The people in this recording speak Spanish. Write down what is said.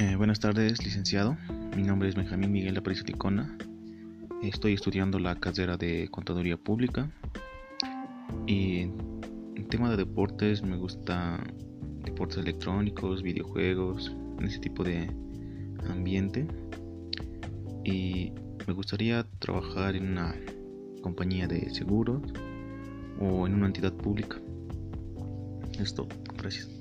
Eh, buenas tardes, licenciado. Mi nombre es Benjamín Miguel Aparicio Ticona. Estoy estudiando la carrera de Contaduría Pública. Y en tema de deportes me gusta deportes electrónicos, videojuegos, en ese tipo de ambiente. Y me gustaría trabajar en una compañía de seguros o en una entidad pública. Esto, gracias.